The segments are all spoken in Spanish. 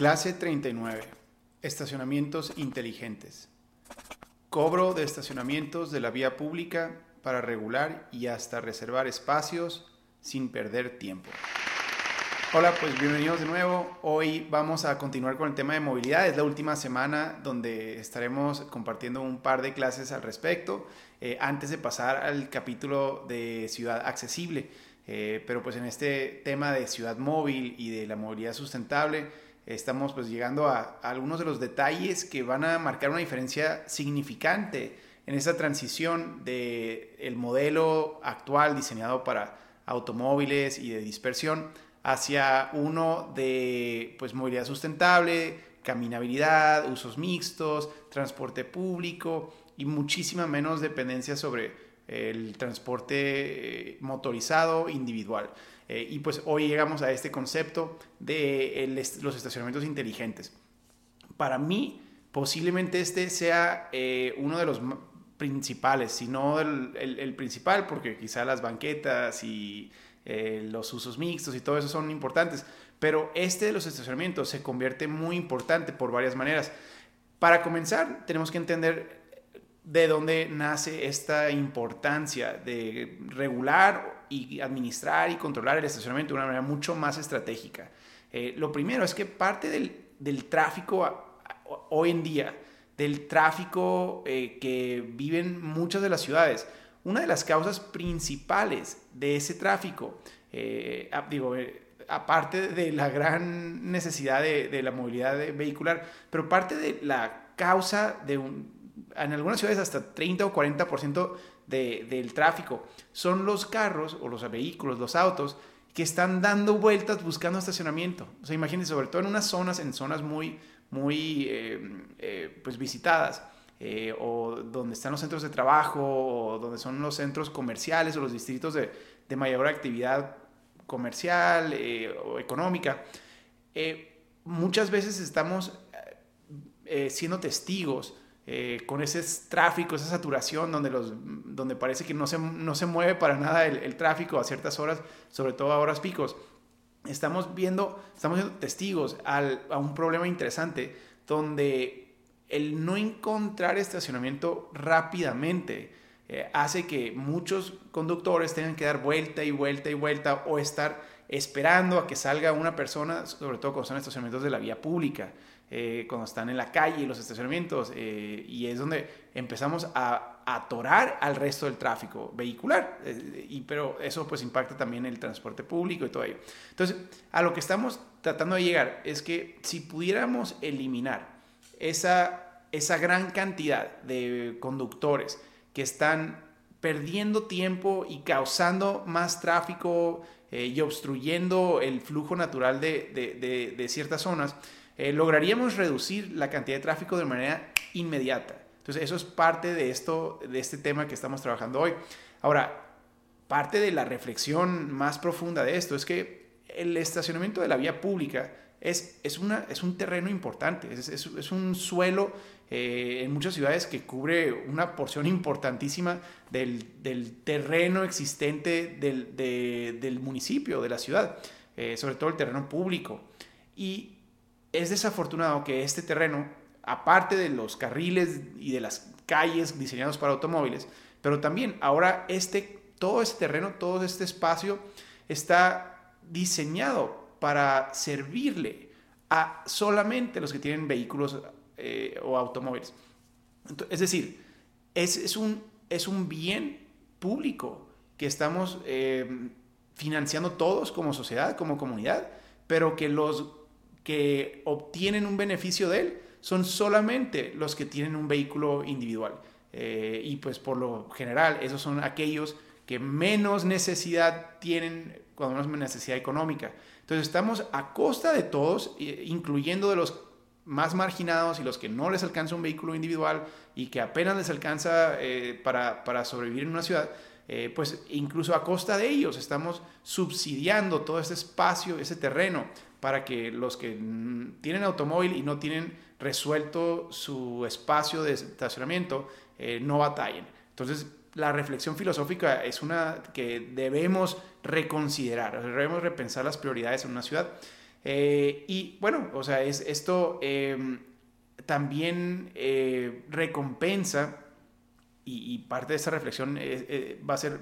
Clase 39. Estacionamientos inteligentes. Cobro de estacionamientos de la vía pública para regular y hasta reservar espacios sin perder tiempo. Hola, pues bienvenidos de nuevo. Hoy vamos a continuar con el tema de movilidad. Es la última semana donde estaremos compartiendo un par de clases al respecto eh, antes de pasar al capítulo de ciudad accesible. Eh, pero pues en este tema de ciudad móvil y de la movilidad sustentable, estamos pues llegando a, algunos de los detalles que van a marcar una diferencia significante en esa transición del el modelo actual diseñado para automóviles y de dispersión hacia uno de pues movilidad sustentable, caminabilidad, usos mixtos, transporte público y muchísima menos dependencia sobre el transporte eh, motorizado individual. Eh, y pues hoy llegamos a este concepto de los estacionamientos inteligentes. Para mí, posiblemente este sea eh, uno de los principales, si no el, principal, porque quizá las banquetas y eh, los usos mixtos y todo eso son importantes, pero este de los estacionamientos se convierte muy importante por varias maneras. Para comenzar, tenemos que entender de dónde nace esta importancia de regular y administrar y controlar el estacionamiento de una manera mucho más estratégica. Eh, lo primero es que parte del, tráfico hoy en día, del tráfico eh, que viven muchas de las ciudades, una de las causas principales de ese tráfico, eh, digo, aparte de la gran necesidad de, de la movilidad vehicular, pero parte de la causa de un, en algunas ciudades hasta 30 o 40% de, del tráfico son los carros o los vehículos, los autos que están dando vueltas buscando estacionamiento. O sea, imagínense, sobre todo en unas zonas, en zonas muy, muy eh, eh, pues visitadas, eh, o donde están los centros de trabajo, o donde son los centros comerciales o los distritos de, de mayor actividad comercial o económica. muchas veces estamos siendo testigos eh, con ese tráfico, esa saturación donde, los, donde parece que no se, no se mueve para nada el, tráfico a ciertas horas, sobre todo a horas picos. Estamos viendo, estamos viendo testigos a un problema interesante donde el no encontrar estacionamiento rápidamente eh, hace que muchos conductores tengan que dar vuelta y vuelta y vuelta o estar esperando a que salga una persona, sobre todo cuando son estacionamientos de la vía pública. Eh, cuando están en la calle, los estacionamientos, eh, y es donde empezamos a, atorar al resto del tráfico vehicular, eh, y, pero eso pues impacta también el transporte público y todo ello. Entonces, a lo que estamos tratando de llegar es que si pudiéramos eliminar esa, esa gran cantidad de conductores que están perdiendo tiempo y causando más tráfico y obstruyendo el flujo natural de, de, de ciertas zonas, eh, lograríamos reducir la cantidad de tráfico de manera inmediata. Entonces, eso es parte de, esto, de este tema que estamos trabajando hoy. Ahora, parte de la reflexión más profunda de esto es que el estacionamiento de la vía pública es, es, una, es un terreno importante, es, es, un suelo eh, en muchas ciudades que cubre una porción importantísima del, del terreno existente del, del, municipio, de la ciudad, eh, sobre todo el terreno público. Y es desafortunado que este terreno, aparte de los carriles y de las calles diseñados para automóviles, pero también ahora este, todo este terreno, todo este espacio está diseñado para servirle a solamente los que tienen vehículos eh, o automóviles. es decir, es, un, es un bien público que estamos eh, financiando todos como sociedad, como comunidad, pero que los que obtienen un beneficio de él son solamente los que tienen un vehículo individual. Eh, y pues por lo general, esos son aquellos que menos necesidad tienen, cuando menos necesidad económica. Entonces estamos a costa de todos, incluyendo de los más marginados y los que no les alcanza un vehículo individual y que apenas les alcanza eh, para, para, sobrevivir en una ciudad, eh, pues incluso a costa de ellos estamos subsidiando todo ese espacio, ese terreno para que los que tienen automóvil y no tienen resuelto su espacio de estacionamiento eh, no batallen. Entonces, la reflexión filosófica es una que debemos reconsiderar, debemos repensar las prioridades en una ciudad. Eh, y bueno, o sea, es, esto em, también eh, recompensa, y, parte de esta reflexión va a ser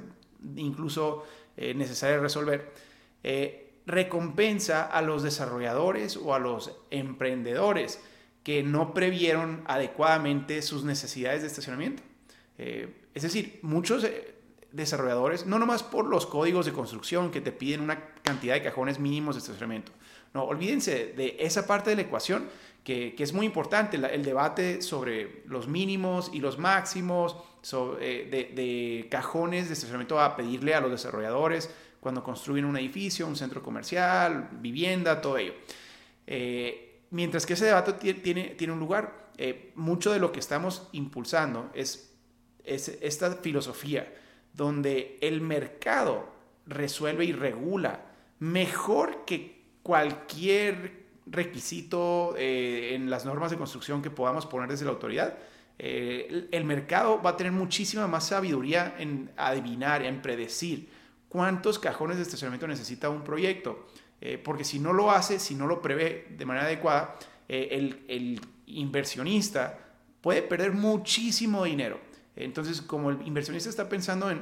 incluso necesaria resolver, recompensa a los desarrolladores o a los emprendedores que no previeron adecuadamente sus necesidades de estacionamiento. es decir, muchos desarrolladores, no nomás por los códigos de construcción que te piden una cantidad de cajones mínimos de estacionamiento. No, olvídense de esa parte de la ecuación que, es muy importante, el debate sobre los mínimos y los máximos eh, de, cajones de estacionamiento a pedirle a los desarrolladores cuando construyen un edificio, un centro comercial, vivienda, todo ello. Eh, mientras que ese debate tiene, tiene un lugar, eh, mucho de lo que estamos impulsando es, es esta filosofía donde el mercado resuelve y regula mejor que cualquier requisito eh, en las normas de construcción que podamos poner desde la autoridad. Eh, el, mercado va a tener muchísima más sabiduría en adivinar, en predecir cuántos cajones de estacionamiento necesita un proyecto. Eh, porque si no lo hace, si no lo prevé de manera adecuada, el, el inversionista puede perder muchísimo dinero. Entonces, como el inversionista está pensando en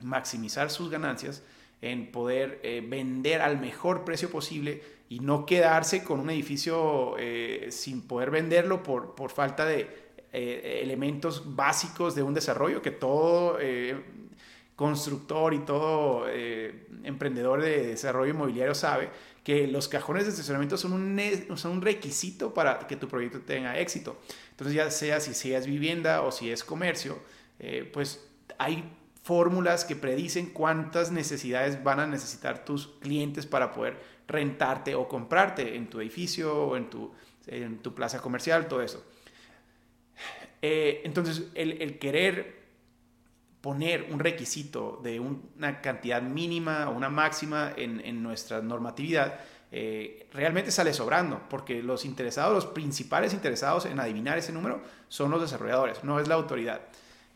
maximizar sus ganancias, en poder eh, vender al mejor precio posible y no quedarse con un edificio eh, sin poder venderlo por, por falta de eh, elementos básicos de un desarrollo que todo constructor y todo emprendedor de desarrollo inmobiliario sabe que los cajones de estacionamiento son un, son un requisito para que tu proyecto tenga éxito. Entonces ya sea si seas vivienda o si es comercio, pues hay fórmulas que predicen cuántas necesidades van a necesitar tus clientes para poder rentarte o comprarte en tu edificio o en tu, en tu plaza comercial, todo eso. Eh, entonces, el, querer poner un requisito de una cantidad mínima o una máxima en, nuestra normatividad, eh, realmente sale sobrando, porque los interesados, los principales interesados en adivinar ese número son los desarrolladores, no es la autoridad.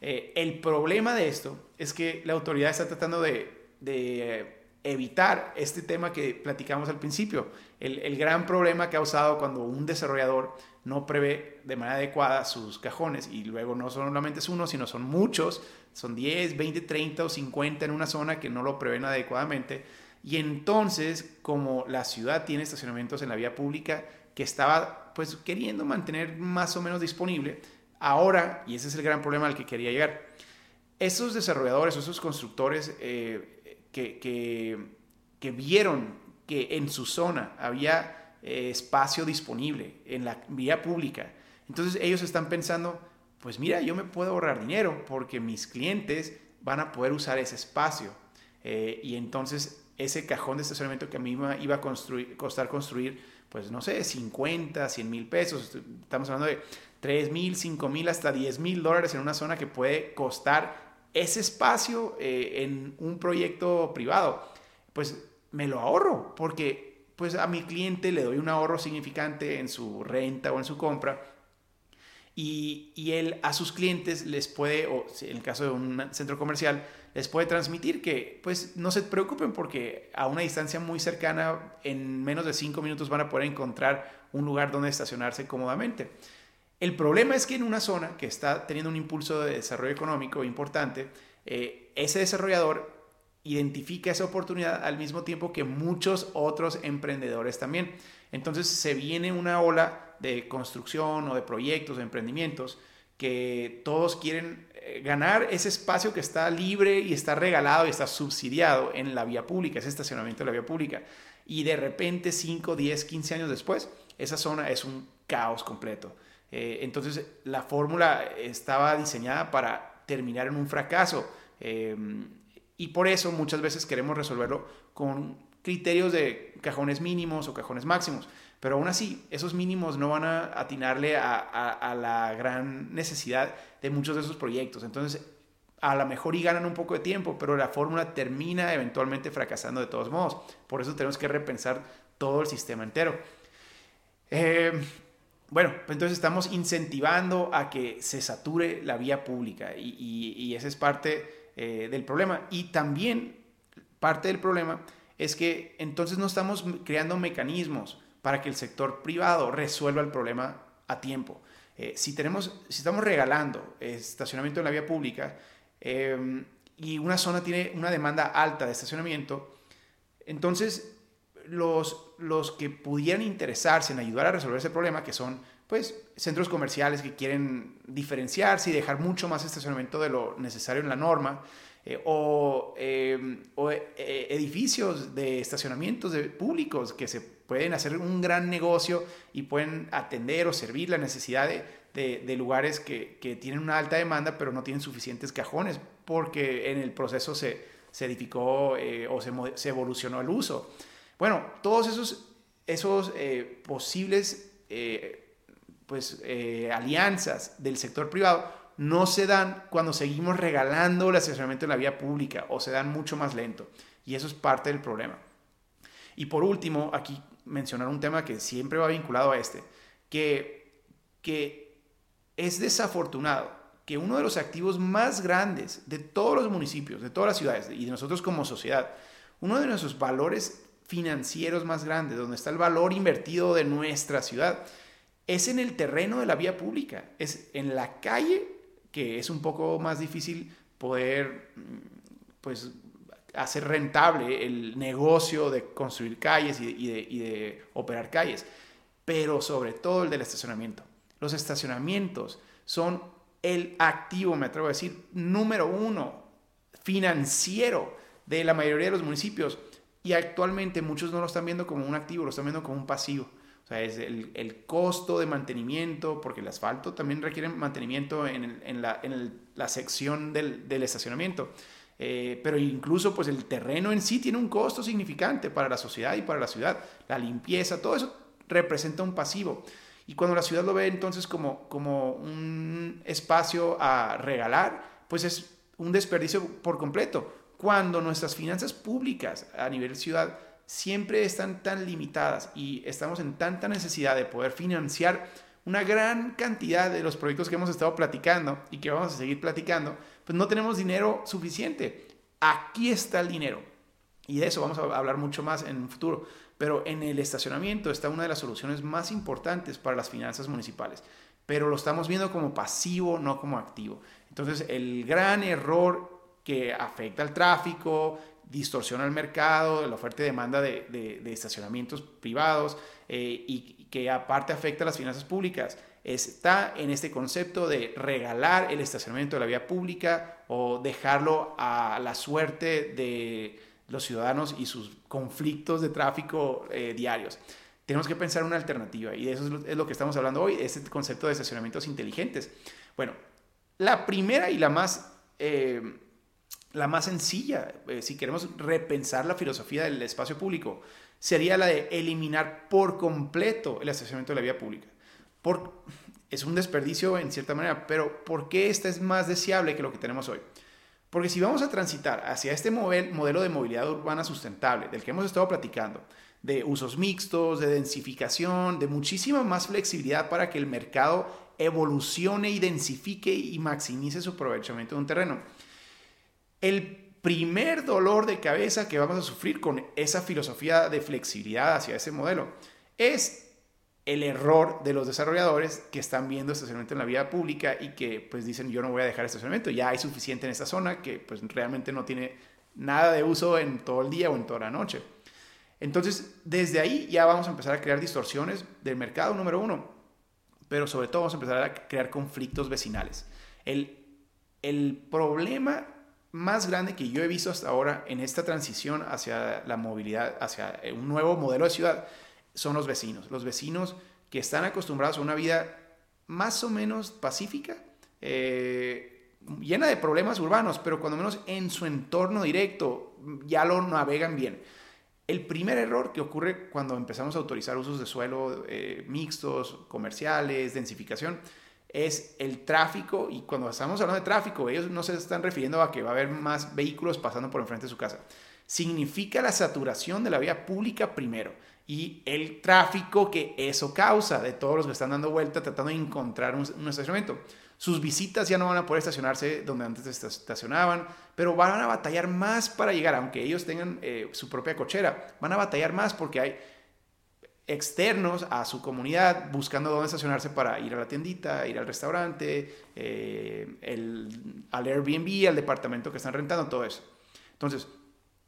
Eh, el problema de esto es que la autoridad está tratando de, evitar este tema que platicamos al principio. El, gran problema causado cuando un desarrollador no prevé de manera adecuada sus cajones y luego no solamente es uno, sino son muchos, son 10, 20, 30 o 50 en una zona que no lo prevén adecuadamente. Y entonces, como la ciudad tiene estacionamientos en la vía pública que estaba pues queriendo mantener más o menos disponible, Ahora, y ese es el gran problema al que quería llegar, esos desarrolladores, esos constructores eh, que, vieron que en su zona había eh, espacio disponible en la vía pública, entonces ellos están pensando, pues mira, yo me puedo ahorrar dinero porque mis clientes van a poder usar ese espacio. Eh, y entonces ese cajón de estacionamiento que a mí me iba a construir, costar construir, pues no sé, 50, 100 mil pesos, estamos hablando de 3 mil, 5 mil, hasta 10 mil dólares en una zona que puede costar ese espacio eh, en un proyecto privado, pues me lo ahorro porque pues a mi cliente le doy un ahorro significante en su renta o en su compra y, y, él a sus clientes les puede, o en el caso de un centro comercial, les puede transmitir que pues no se preocupen porque a una distancia muy cercana, en menos de 5 minutos van a poder encontrar un lugar donde estacionarse cómodamente. El problema es que en una zona que está teniendo un impulso de desarrollo económico importante, eh, ese desarrollador identifica esa oportunidad al mismo tiempo que muchos otros emprendedores también. Entonces se viene una ola de construcción o de proyectos, de emprendimientos, que todos quieren eh, ganar ese espacio que está libre y está regalado y está subsidiado en la vía pública, ese estacionamiento de la vía pública. Y de repente 5, 10, 15 años después, esa zona es un caos completo. Eh, entonces la fórmula estaba diseñada para terminar en un fracaso eh, y por eso muchas veces queremos resolverlo con criterios de cajones mínimos o cajones máximos. Pero aún así, esos mínimos no van a atinarle a, la gran necesidad de muchos de esos proyectos. Entonces, a lo mejor y ganan un poco de tiempo, pero la fórmula termina eventualmente fracasando de todos modos. Por eso tenemos que repensar todo el sistema entero. Eh, bueno, pues entonces estamos incentivando a que se sature la vía pública y, ese es parte eh, del problema. Y también parte del problema es que entonces no estamos creando mecanismos para que el sector privado resuelva el problema a tiempo. Eh, si, tenemos, si estamos regalando estacionamiento en la vía pública em, y una zona tiene una demanda alta de estacionamiento, entonces los, los que pudieran interesarse en ayudar a resolver ese problema, que son pues centros comerciales que quieren diferenciarse y dejar mucho más estacionamiento de lo necesario en la norma, eh, o, em, eh, edificios de estacionamientos de públicos que se pueden hacer un gran negocio y pueden atender o servir la necesidad de, lugares que, tienen una alta demanda pero no tienen suficientes cajones porque en el proceso se, se edificó eh, o se, se, evolucionó el uso. Bueno, todos esos, esos posibles pues, alianzas del sector privado no se dan cuando seguimos regalando el estacionamiento en la vía pública o se dan mucho más lento. Y eso es parte del problema. Y por último, aquí mencionar un tema que siempre va vinculado a este, que, que es desafortunado que uno de los activos más grandes de todos los municipios, de todas las ciudades y de nosotros como sociedad, uno de nuestros valores financieros más grandes, donde está el valor invertido de nuestra ciudad, es en el terreno de la vía pública, es en la calle que es un poco más difícil poder pues, hacer rentable el negocio de construir calles y de, operar calles, pero sobre todo el del estacionamiento. Los estacionamientos son el activo, me atrevo a decir, número uno financiero de la mayoría de los municipios y actualmente muchos no lo están viendo como un activo, lo están viendo como un pasivo. O sea, es el, costo de mantenimiento, porque el asfalto también requiere mantenimiento en, la, sección del, estacionamiento. Eh, pero incluso pues el terreno en sí tiene un costo significante para la sociedad y para la ciudad. La limpieza, todo eso representa un pasivo. Y cuando la ciudad lo ve entonces como, como un espacio a regalar, pues es un desperdicio por completo. Cuando nuestras finanzas públicas a nivel ciudad siempre están tan limitadas y estamos en tanta necesidad de poder financiar una gran cantidad de los proyectos que hemos estado platicando y que vamos a seguir platicando, pues no tenemos dinero suficiente. Aquí está el dinero. Y de eso vamos a hablar mucho más en un futuro. Pero en el estacionamiento está una de las soluciones más importantes para las finanzas municipales. Pero lo estamos viendo como pasivo, no como activo. Entonces, el gran error que afecta al tráfico, distorsiona el mercado, la oferta y demanda de, estacionamientos privados eh, y que aparte afecta a las finanzas públicas. Está en este concepto de regalar el estacionamiento de la vía pública o dejarlo a la suerte de los ciudadanos y sus conflictos de tráfico eh, diarios. Tenemos que pensar una alternativa y eso es lo, que estamos hablando hoy, este concepto de estacionamientos inteligentes. Bueno, la primera y la más... Eh, la más sencilla, eh, si queremos repensar la filosofía del espacio público, sería la de eliminar por completo el estacionamiento de la vía pública. Por, es un desperdicio en cierta manera, pero ¿por qué esta es más deseable que lo que tenemos hoy? Porque si vamos a transitar hacia este modelo de movilidad urbana sustentable del que hemos estado platicando, de usos mixtos, de densificación, de muchísima más flexibilidad para que el mercado evolucione y densifique y maximice su aprovechamiento de un terreno, el primer dolor de cabeza que vamos a sufrir con esa filosofía de flexibilidad hacia ese modelo es el error de los desarrolladores que están viendo estacionamiento en la vía pública y que pues dicen yo no voy a dejar estacionamiento, ya hay suficiente en esta zona que pues realmente no tiene nada de uso en todo el día o en toda la noche. Entonces, desde ahí ya vamos a empezar a crear distorsiones del mercado número uno, pero sobre todo vamos a empezar a crear conflictos vecinales. El, el problema más grande que yo he visto hasta ahora en esta transición hacia la movilidad, hacia un nuevo modelo de ciudad, son los vecinos. Los vecinos que están acostumbrados a una vida más o menos pacífica, eh, llena de problemas urbanos, pero cuando menos en su entorno directo ya lo navegan bien. El primer error que ocurre cuando empezamos a autorizar usos de suelo eh, mixtos, comerciales, densificación, es el tráfico y cuando estamos hablando de tráfico, ellos no se están refiriendo a que va a haber más vehículos pasando por enfrente de su casa. Significa la saturación de la vía pública primero. y el tráfico que eso causa de todos los que están dando vuelta tratando de encontrar un, estacionamiento. Sus visitas ya no van a poder estacionarse donde antes estacionaban, pero van a batallar más para llegar, aunque ellos tengan eh, su propia cochera, van a batallar más porque hay externos a su comunidad buscando dónde estacionarse para ir a la tiendita, ir al restaurante, eh, al Airbnb, al departamento que están rentando, todo eso. Entonces,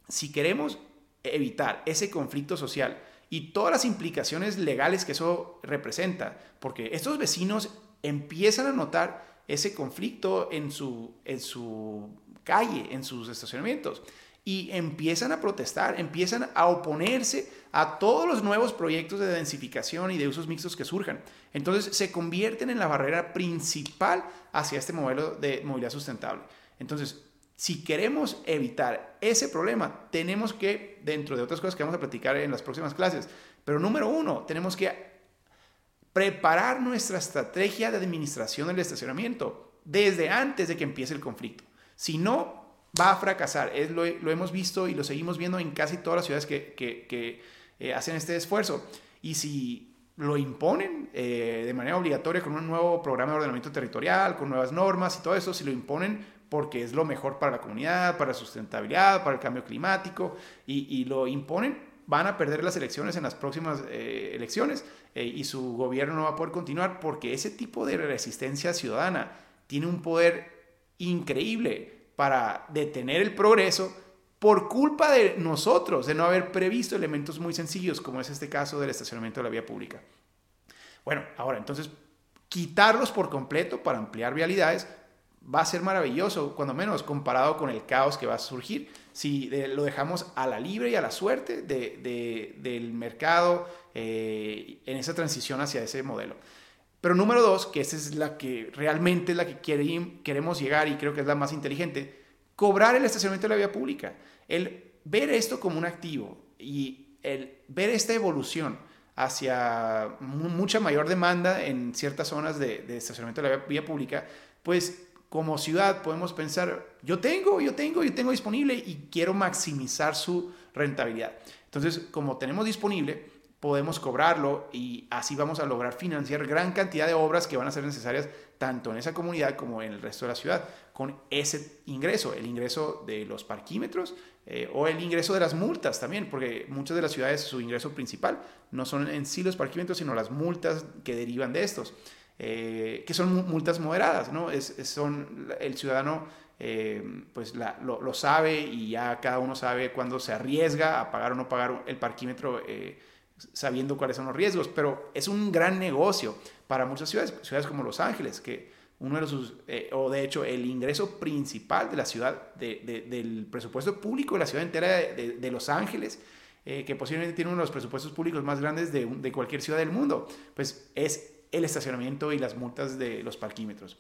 si queremos evitar ese conflicto social y todas las implicaciones legales que eso representa, porque estos vecinos empiezan a notar ese conflicto en su, en su calle, en sus estacionamientos, y empiezan a protestar, empiezan a oponerse a todos los nuevos proyectos de densificación y de usos mixtos que surjan. Entonces se convierten en la barrera principal hacia este modelo de movilidad sustentable. Entonces, si queremos evitar ese problema, tenemos que, dentro de otras cosas que vamos a platicar en las próximas clases, pero número uno, tenemos que preparar nuestra estrategia de administración del estacionamiento desde antes de que empiece el conflicto. Si no, va a fracasar. Es, lo, hemos visto y lo seguimos viendo en casi todas las ciudades que eh, hacen este esfuerzo. Y si lo imponen eh, de manera obligatoria con un nuevo programa de ordenamiento territorial, con nuevas normas y todo eso, si lo imponen porque es lo mejor para la comunidad, para la sustentabilidad, para el cambio climático, y, lo imponen, van a perder las elecciones en las próximas eh, elecciones y su gobierno no va a poder continuar porque ese tipo de resistencia ciudadana tiene un poder increíble para detener el progreso por culpa de nosotros, de no haber previsto elementos muy sencillos, como es este caso del estacionamiento de la vía pública. Bueno, ahora entonces, quitarlos por completo para ampliar vialidades va a ser maravilloso, cuando menos comparado con el caos que va a surgir si lo dejamos a la libre y a la suerte del mercado eh, en esa transición hacia ese modelo. Pero número dos, que esa es la que realmente es la que queremos llegar y creo que es la más inteligente, cobrar el estacionamiento de la vía pública. El ver esto como un activo y el ver esta evolución hacia mucha mayor demanda en ciertas zonas de, estacionamiento de la vía pública, pues como ciudad podemos pensar, yo tengo, yo tengo, yo tengo disponible y quiero maximizar su rentabilidad. Entonces, como tenemos disponible, podemos cobrarlo y así vamos a lograr financiar gran cantidad de obras que van a ser necesarias tanto en esa comunidad como en el resto de la ciudad, con ese ingreso, el ingreso de los parquímetros eh, o el ingreso de las multas también, porque muchas de las ciudades su ingreso principal no son en sí los parquímetros, sino las multas que derivan de estos, eh, que son multas moderadas, ¿no? Es, son el ciudadano eh, pues lo, lo, sabe y ya cada uno sabe cuándo se arriesga a pagar o no pagar el parquímetro sabiendo cuáles son los riesgos, pero es un gran negocio para muchas ciudades, ciudades como Los Ángeles, que uno de sus, eh, o de hecho el ingreso principal de la ciudad, del presupuesto público de la ciudad entera de, Los Ángeles, eh, que posiblemente tiene uno de los presupuestos públicos más grandes de, de cualquier ciudad del mundo, pues es el estacionamiento y las multas de los parquímetros.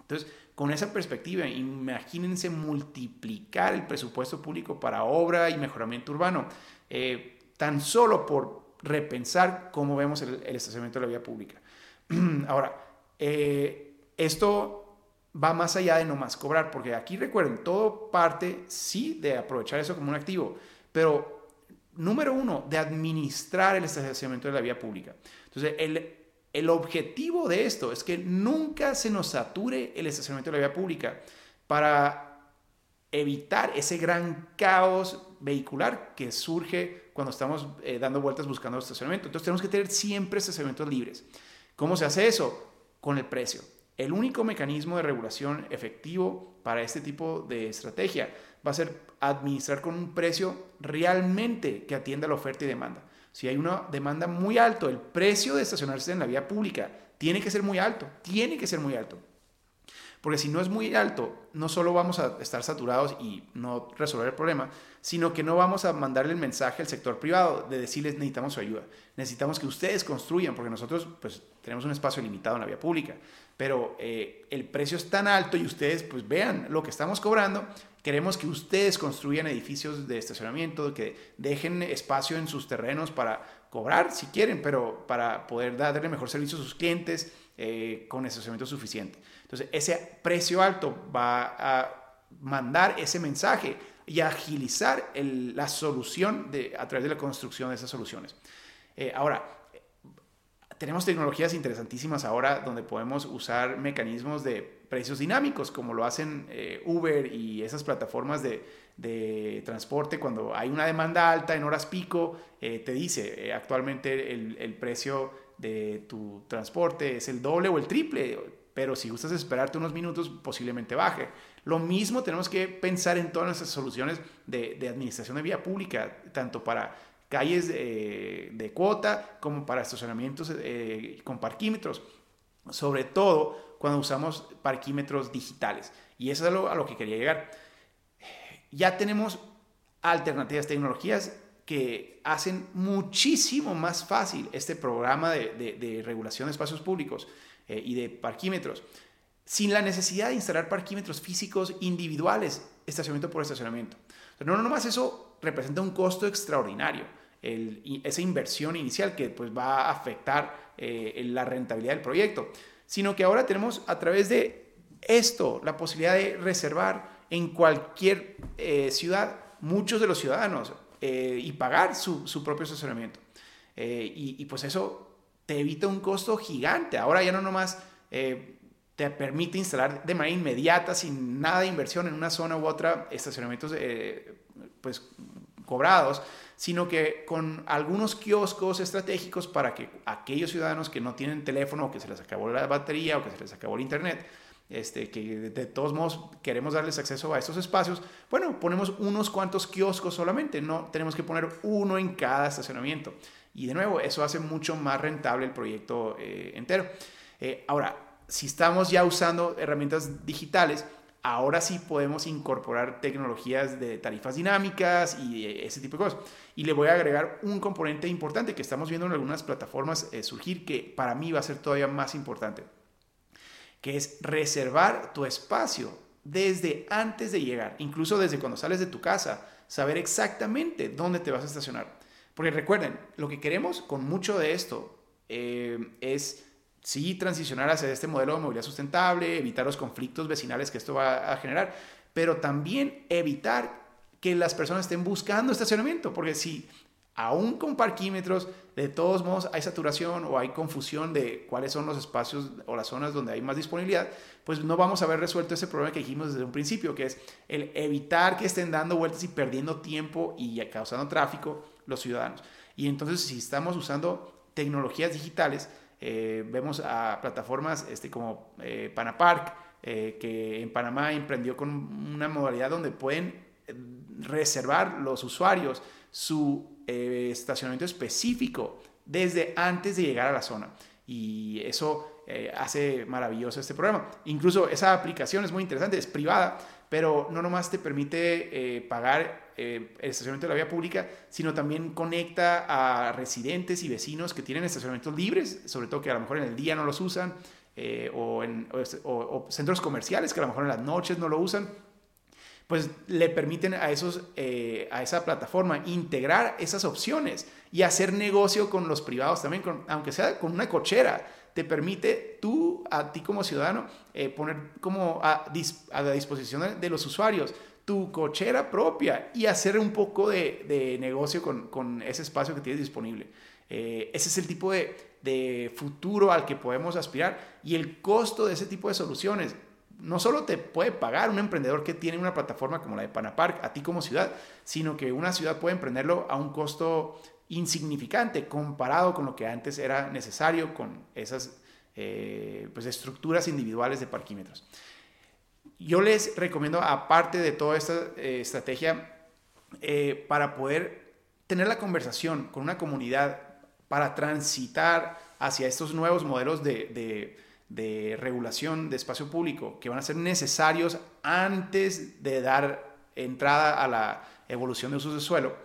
Entonces, con esa perspectiva, imagínense multiplicar el presupuesto público para obra y mejoramiento urbano, eh, tan solo por repensar cómo vemos el, estacionamiento de la vía pública. Ahora, eh, esto va más allá de no más cobrar, porque aquí recuerden, todo parte sí de aprovechar eso como un activo, pero número uno, de administrar el estacionamiento de la vía pública. Entonces, el, el objetivo de esto es que nunca se nos sature el estacionamiento de la vía pública para evitar ese gran caos vehicular que surge cuando estamos eh, dando vueltas buscando estacionamiento. Entonces tenemos que tener siempre estacionamientos libres. ¿Cómo se hace eso? Con el precio. El único mecanismo de regulación efectivo para este tipo de estrategia va a ser administrar con un precio realmente que atienda la oferta y demanda. Si hay una demanda muy alta, el precio de estacionarse en la vía pública tiene que ser muy alto, tiene que ser muy alto. Porque si no es muy alto, no solo vamos a estar saturados y no resolver el problema, sino que no vamos a mandarle el mensaje al sector privado de decirles necesitamos su ayuda. Necesitamos que ustedes construyan, porque nosotros pues tenemos un espacio limitado en la vía pública. Pero eh, el precio es tan alto y ustedes pues vean lo que estamos cobrando. Queremos que ustedes construyan edificios de estacionamiento, que dejen espacio en sus terrenos para cobrar si quieren, pero para poder darle mejor servicio a sus clientes eh, con estacionamiento suficiente. Entonces, ese precio alto va a mandar ese mensaje y agilizar la solución a través de la construcción de esas soluciones. Eh, ahora, tenemos tecnologías interesantísimas ahora donde podemos usar mecanismos de precios dinámicos, como lo hacen eh, Uber y esas plataformas de, transporte. Cuando hay una demanda alta en horas pico, eh, te dice actualmente el, precio de tu transporte es el doble o el triple, pero si gustas esperarte unos minutos, posiblemente baje. Lo mismo tenemos que pensar en todas nuestras soluciones de, de administración de vía pública, tanto para calles de, cuota como para estacionamientos eh, con parquímetros, sobre todo cuando usamos parquímetros digitales. Y eso es lo, a lo que quería llegar. Ya tenemos alternativas, tecnologías que hacen muchísimo más fácil este programa de, regulación de espacios públicos eh, y de parquímetros, sin la necesidad de instalar parquímetros físicos individuales, estacionamiento por estacionamiento. no, no, nomás eso representa un costo extraordinario esa inversión inicial que pues, va a afectar eh, la rentabilidad del proyecto, sino que ahora tenemos a través de esto la posibilidad de reservar en cualquier eh, ciudad muchos de los ciudadanos eh, y pagar su, propio estacionamiento. Y, y, pues eso te evita un costo gigante. Ahora ya no nomás te permite instalar de manera inmediata, sin nada de inversión en una zona u otra, estacionamientos pues cobrados, sino que con algunos kioscos estratégicos para que aquellos ciudadanos que no tienen teléfono o que se les acabó la batería o que se les acabó el internet, este, que de todos modos queremos darles acceso a estos espacios, bueno, ponemos unos cuantos kioscos solamente, no tenemos que poner uno en cada estacionamiento. Y de nuevo, eso hace mucho más rentable el proyecto eh, entero. Eh, ahora, si estamos ya usando herramientas digitales, ahora sí podemos incorporar tecnologías de tarifas dinámicas y ese tipo de cosas. Y le voy a agregar un componente importante que estamos viendo en algunas plataformas eh, surgir que para mí va a ser todavía más importante, que es reservar tu espacio desde antes de llegar, incluso desde cuando sales de tu casa, saber exactamente dónde te vas a estacionar. Porque recuerden, lo que queremos con mucho de esto eh, es sí transicionar hacia este modelo de movilidad sustentable, evitar los conflictos vecinales que esto va a generar, pero también evitar que las personas estén buscando estacionamiento, porque si aún con parquímetros, de todos modos hay saturación o hay confusión de cuáles son los espacios o las zonas donde hay más disponibilidad, pues no vamos a haber resuelto ese problema que dijimos desde un principio, que es el evitar que estén dando vueltas y perdiendo tiempo y causando tráfico los ciudadanos. Y entonces si estamos usando tecnologías digitales, eh, vemos a plataformas este, como eh, Panapark, eh, que en Panamá emprendió con una modalidad donde pueden reservar los usuarios su estacionamiento específico desde antes de llegar a la zona. Y eso hace maravilloso este programa. Incluso esa aplicación es muy interesante, es privada, pero no nomás te permite pagar eh, el estacionamiento de la vía pública, sino también conecta a residentes y vecinos que tienen estacionamientos libres, sobre todo que a lo mejor en el día no los usan, eh, o, en, centros comerciales que a lo mejor en las noches no lo usan, pues le permiten a, esos, eh, a esa plataforma integrar esas opciones y hacer negocio con los privados también, aunque sea con una cochera te permite tú, a ti como ciudadano, poner como a, a, la disposición de los usuarios tu cochera propia y hacer un poco de, negocio con, ese espacio que tienes disponible. Eh, ese es el tipo de, futuro al que podemos aspirar y el costo de ese tipo de soluciones no solo te puede pagar un emprendedor que tiene una plataforma como la de Panapark a ti como ciudad, sino que una ciudad puede emprenderlo a un costo insignificante comparado con lo que antes era necesario con esas eh, pues estructuras individuales de parquímetros. Yo les recomiendo, aparte de toda esta eh, estrategia, eh, para poder tener la conversación con una comunidad, para transitar hacia estos nuevos modelos de, regulación de espacio público que van a ser necesarios antes de dar entrada a la evolución de usos de suelo.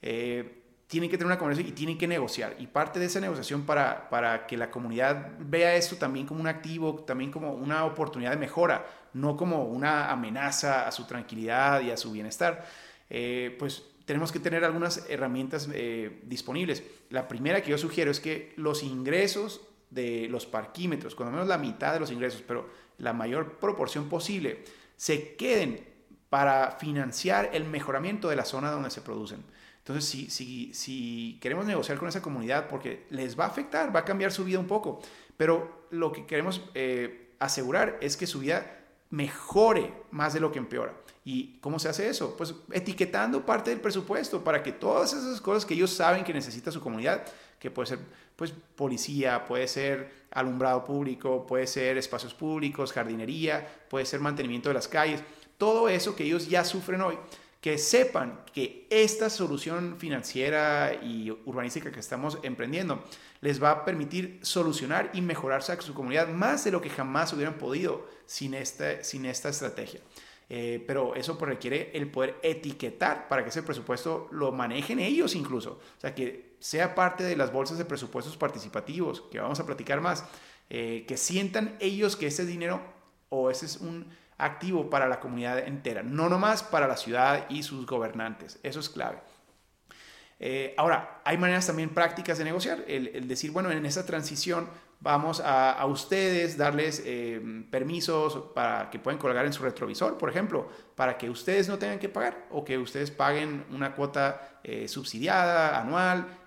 Eh, tienen que tener una conversación y tienen que negociar. Y parte de esa negociación para, para que la comunidad vea esto también como un activo, también como una oportunidad de mejora, no como una amenaza a su tranquilidad y a su bienestar, eh, pues tenemos que tener algunas herramientas eh, disponibles. La primera que yo sugiero es que los ingresos de los parquímetros, cuando menos la mitad de los ingresos, pero la mayor proporción posible, se queden para financiar el mejoramiento de la zona donde se producen. Entonces, si, si, si queremos negociar con esa comunidad, porque les va a afectar, va a cambiar su vida un poco, pero lo que queremos eh, asegurar es que su vida mejore más de lo que empeora. ¿Y cómo se hace eso? Pues etiquetando parte del presupuesto para que todas esas cosas que ellos saben que necesita su comunidad, que puede ser pues policía, puede ser alumbrado público, puede ser espacios públicos, jardinería, puede ser mantenimiento de las calles, todo eso que ellos ya sufren hoy, que sepan que esta solución financiera y urbanística que estamos emprendiendo les va a permitir solucionar y mejorar su comunidad más de lo que jamás hubieran podido sin, este, sin esta estrategia. Eh, pero eso pues, requiere el poder etiquetar para que ese presupuesto lo manejen ellos incluso. O sea, que sea parte de las bolsas de presupuestos participativos, que vamos a platicar más, eh, que sientan ellos que ese dinero o ese es un activo para la comunidad entera, no nomás para la ciudad y sus gobernantes. Eso es clave. Eh, ahora, hay maneras también prácticas de negociar. El, decir, bueno, en esa transición vamos a, ustedes darles eh, permisos para que puedan colgar en su retrovisor, por ejemplo, para que ustedes no tengan que pagar o que ustedes paguen una cuota eh, subsidiada anual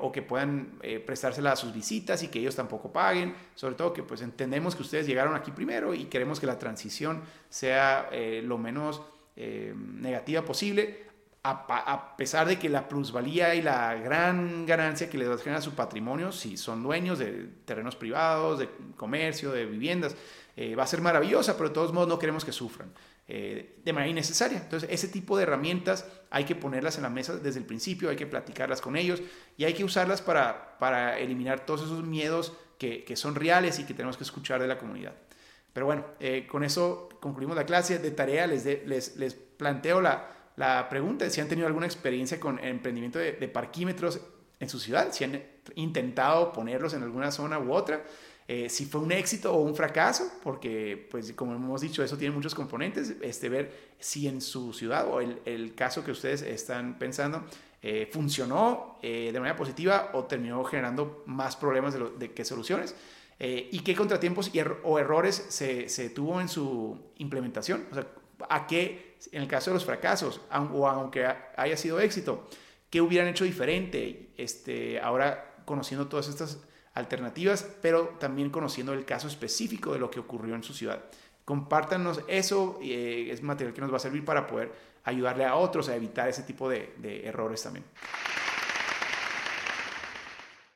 o que puedan prestársela a sus visitas y que ellos tampoco paguen. Sobre todo que pues entendemos que ustedes llegaron aquí primero y queremos que la transición sea lo menos negativa posible a, pesar de que la plusvalía y la gran ganancia que les generar a su patrimonio, si son dueños de terrenos privados, de comercio, de viviendas, eh, va a ser maravillosa, pero de todos modos no queremos que sufran eh, de manera innecesaria. Entonces, ese tipo de herramientas hay que ponerlas en la mesa desde el principio, hay que platicarlas con ellos y hay que usarlas para, para eliminar todos esos miedos que, que, son reales y que tenemos que escuchar de la comunidad. Pero bueno, eh, con eso concluimos la clase. De tarea les, les, les planteo la, la pregunta es si han tenido alguna experiencia con el emprendimiento de, parquímetros en su ciudad, si han intentado ponerlos en alguna zona u otra, eh, si fue un éxito o un fracaso, porque pues como hemos dicho, eso tiene muchos componentes, este, ver si en su ciudad o el, caso que ustedes están pensando eh, funcionó eh, de manera positiva o terminó generando más problemas de, que soluciones. y qué contratiempos o errores se, se, tuvo en su implementación. O sea, a qué, en el caso de los fracasos, o aunque haya sido éxito, qué hubieran hecho diferente, este, ahora conociendo todas estas alternativas, pero también conociendo el caso específico de lo que ocurrió en su ciudad. Compártanos eso, eh, es material que nos va a servir para poder ayudarle a otros a evitar ese tipo de errores también.